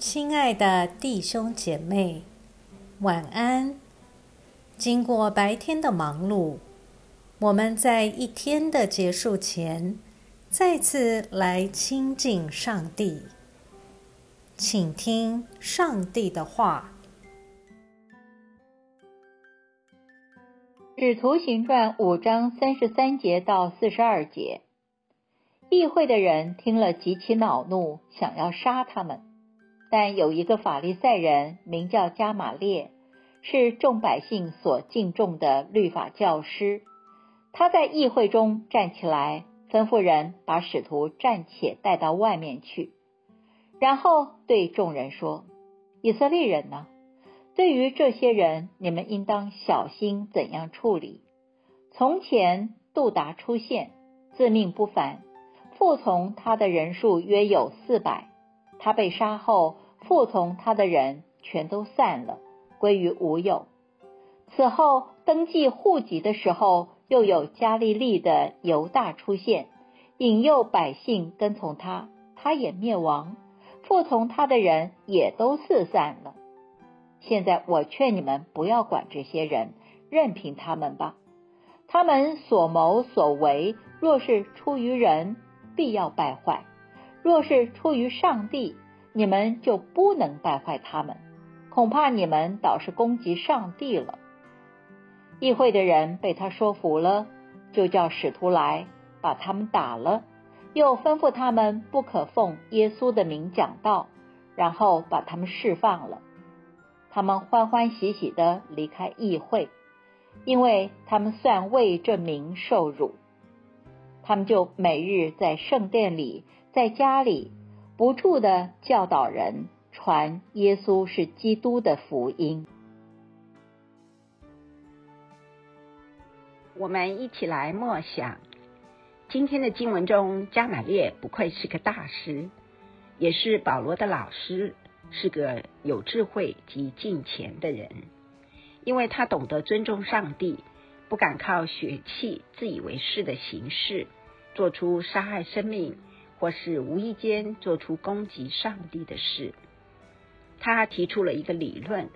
亲爱的弟兄姐妹，晚安。经过白天的忙碌，我们在一天的结束前，再次来亲近上帝，请听上帝的话。《使徒行传》五章三十三节到四十二节，议会的人听了极其恼怒，想要杀他们。但有一个法利赛人名叫加玛列，是众百姓所敬重的律法教师。他在议会中站起来，吩咐人把使徒暂且带到外面去，然后对众人说：“以色列人呢？”对于这些人，你们应当小心怎样处理。从前杜达出现，自命不凡，服从他的人数约有四百。他被杀后，服从他的人全都散了，归于无有。此后登记户籍的时候，又有加利利的犹大出现，引诱百姓跟从他，他也灭亡，服从他的人也都四散了。现在我劝你们不要管这些人，任凭他们吧。他们所谋所为，若是出于人，必要败坏；若是出于上帝，你们就不能败坏他们。恐怕你们倒是攻击上帝了。议会的人被他说服了，就叫使徒来把他们打了，又吩咐他们不可奉耶稣的名讲道，然后把他们释放了。他们欢欢喜喜的离开议会，因为他们算为这名受辱。他们就每日在圣殿里，在家里不住的教导人，传耶稣是基督的福音。我们一起来默想今天的经文中，加玛列不愧是个大师，也是保罗的老师。是个有智慧及敬虔的人，因为他懂得尊重上帝，不敢靠血气自以为是的形式做出杀害生命，或是无意间做出攻击上帝的事。他提出了一个理论：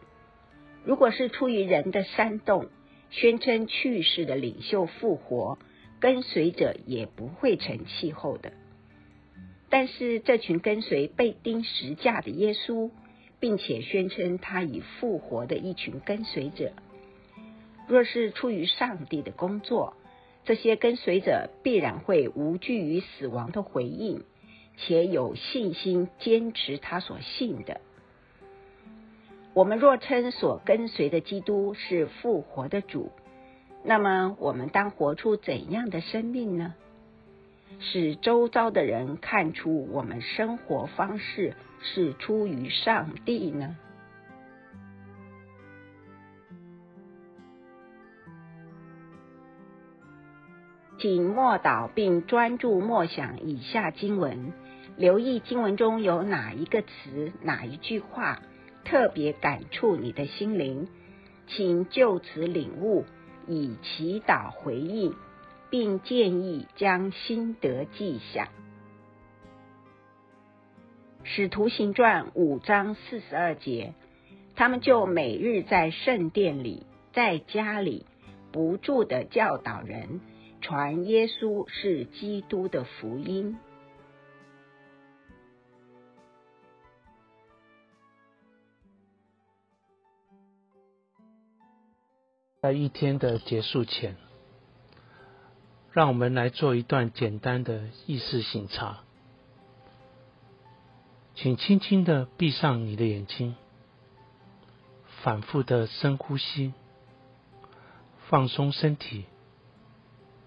如果是出于人的煽动，宣称去世的领袖复活，跟随者也不会成气候的。但是这群跟随被钉十架的耶稣，并且宣称他已复活的一群跟随者，若是出于上帝的工作，这些跟随者必然会无惧于死亡的回应，且有信心坚持他所信的。我们若称所跟随的基督是复活的主，那么我们当活出怎样的生命呢？使周遭的人看出我们生活方式是出于上帝呢？请默祷并专注默想以下经文，留意经文中有哪一个词、哪一句话特别感触你的心灵，请就此领悟，以祈祷回应。并建议将心得记下。使徒行传五章四十二节，他们就每日在圣殿里，在家里不住的教导人，传耶稣是基督的福音。在一天的结束前。让我们来做一段简单的意识醒察，请轻轻的闭上你的眼睛，反复的深呼吸，放松身体，